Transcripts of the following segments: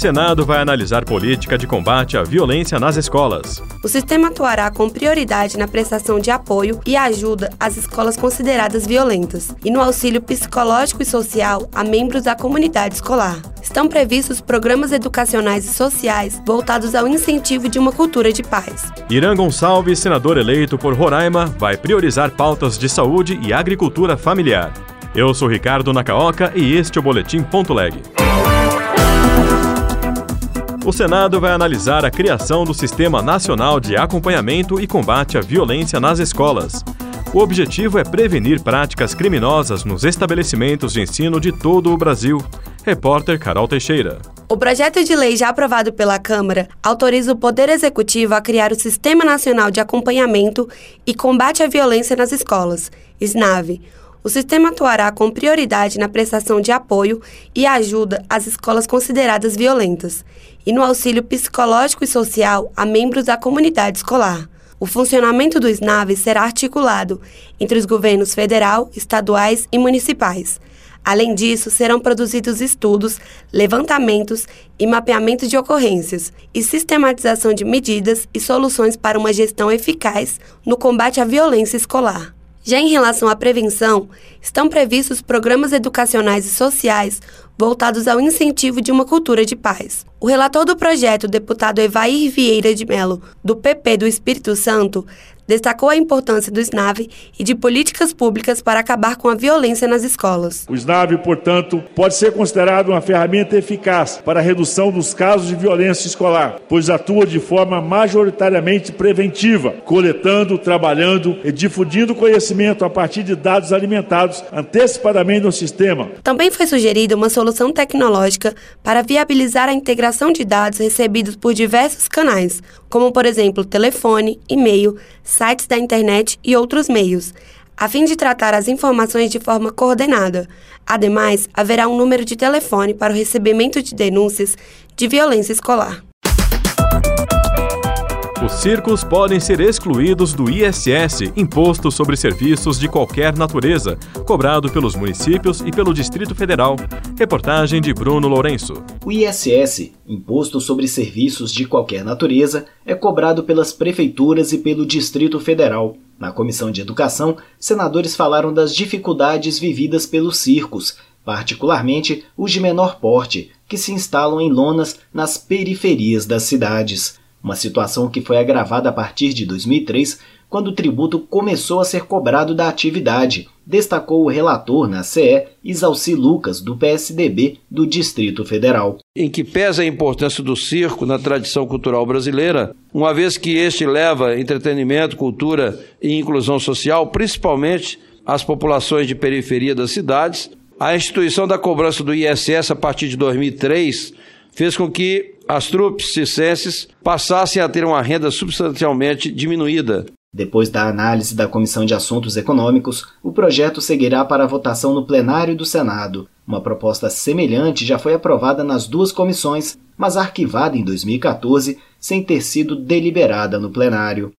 Senado vai analisar política de combate à violência nas escolas. O sistema atuará com prioridade na prestação de apoio e ajuda às escolas consideradas violentas e no auxílio psicológico e social a membros da comunidade escolar. Estão previstos programas educacionais e sociais voltados ao incentivo de uma cultura de paz. Irã Gonçalves, senador eleito por Roraima, vai priorizar pautas de saúde e agricultura familiar. Eu sou Ricardo Nacaoca e este é o Boletim Ponto Leg. O Senado vai analisar a criação do Sistema Nacional de Acompanhamento e Combate à Violência nas Escolas. O objetivo é prevenir práticas criminosas nos estabelecimentos de ensino de todo o Brasil. Repórter Carol Teixeira. O projeto de lei já aprovado pela Câmara autoriza o Poder Executivo a criar o Sistema Nacional de Acompanhamento e Combate à Violência nas Escolas, SNAVE o sistema atuará com prioridade na prestação de apoio e ajuda às escolas consideradas violentas e no auxílio psicológico e social a membros da comunidade escolar. O funcionamento do SNAV será articulado entre os governos federal, estaduais e municipais. Além disso, serão produzidos estudos, levantamentos e mapeamento de ocorrências e sistematização de medidas e soluções para uma gestão eficaz no combate à violência escolar. Já em relação à prevenção, estão previstos programas educacionais e sociais voltados ao incentivo de uma cultura de paz. O relator do projeto, deputado Evair Vieira de Melo, do PP do Espírito Santo, destacou a importância do SNAV e de políticas públicas para acabar com a violência nas escolas. O SNAV, portanto, pode ser considerado uma ferramenta eficaz para a redução dos casos de violência escolar, pois atua de forma majoritariamente preventiva, coletando, trabalhando e difundindo conhecimento a partir de dados alimentados antecipadamente no sistema. Também foi sugerida uma solução tecnológica para viabilizar a integração de dados recebidos por diversos canais, como por exemplo telefone, e-mail, sites da internet e outros meios, a fim de tratar as informações de forma coordenada. Ademais, haverá um número de telefone para o recebimento de denúncias de violência escolar. Os circos podem ser excluídos do ISS, Imposto sobre Serviços de Qualquer Natureza, cobrado pelos municípios e pelo Distrito Federal. Reportagem de Bruno Lourenço. O ISS, Imposto sobre Serviços de Qualquer Natureza, é cobrado pelas prefeituras e pelo Distrito Federal. Na Comissão de Educação, senadores falaram das dificuldades vividas pelos circos, particularmente os de menor porte, que se instalam em lonas nas periferias das cidades uma situação que foi agravada a partir de 2003, quando o tributo começou a ser cobrado da atividade, destacou o relator na CE, Isalci Lucas, do PSDB do Distrito Federal. Em que pesa a importância do circo na tradição cultural brasileira, uma vez que este leva entretenimento, cultura e inclusão social, principalmente às populações de periferia das cidades, a instituição da cobrança do ISS a partir de 2003 fez com que as trupes circenses passassem a ter uma renda substancialmente diminuída. Depois da análise da Comissão de Assuntos Econômicos, o projeto seguirá para a votação no plenário do Senado. Uma proposta semelhante já foi aprovada nas duas comissões, mas arquivada em 2014 sem ter sido deliberada no plenário.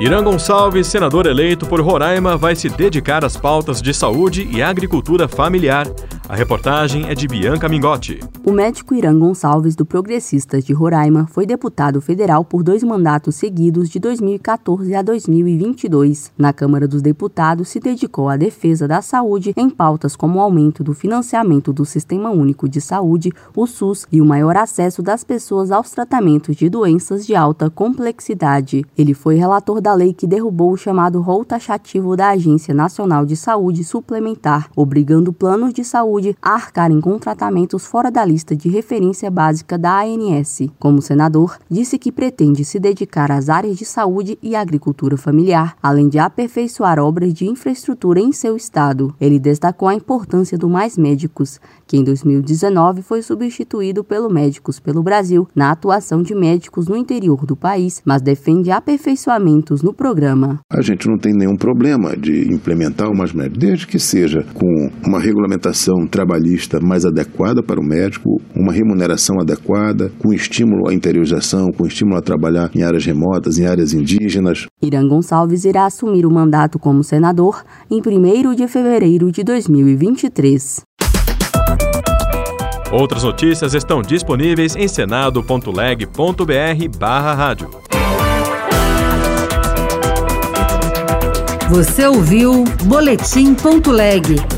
Irã Gonçalves, senador eleito por Roraima, vai se dedicar às pautas de saúde e agricultura familiar. A reportagem é de Bianca Mingotti. O médico Irã Gonçalves, do Progressistas de Roraima, foi deputado federal por dois mandatos seguidos de 2014 a 2022. Na Câmara dos Deputados, se dedicou à defesa da saúde em pautas como o aumento do financiamento do Sistema Único de Saúde, o SUS, e o maior acesso das pessoas aos tratamentos de doenças de alta complexidade. Ele foi relator da lei que derrubou o chamado rol taxativo da Agência Nacional de Saúde Suplementar, obrigando planos de saúde saúde a arcarem com tratamentos fora da lista de referência básica da ANS. Como senador, disse que pretende se dedicar às áreas de saúde e agricultura familiar, além de aperfeiçoar obras de infraestrutura em seu estado. Ele destacou a importância do Mais Médicos, que em 2019 foi substituído pelo Médicos pelo Brasil na atuação de médicos no interior do país, mas defende aperfeiçoamentos no programa. A gente não tem nenhum problema de implementar o Mais Médicos, desde que seja com uma regulamentação trabalhista mais adequada para o médico, uma remuneração adequada, com estímulo à interiorização, com estímulo a trabalhar em áreas remotas, em áreas indígenas. Irã Gonçalves irá assumir o mandato como senador em 1 de fevereiro de 2023. Outras notícias estão disponíveis em senado.leg.br/barra rádio. Você ouviu Boletim.leg.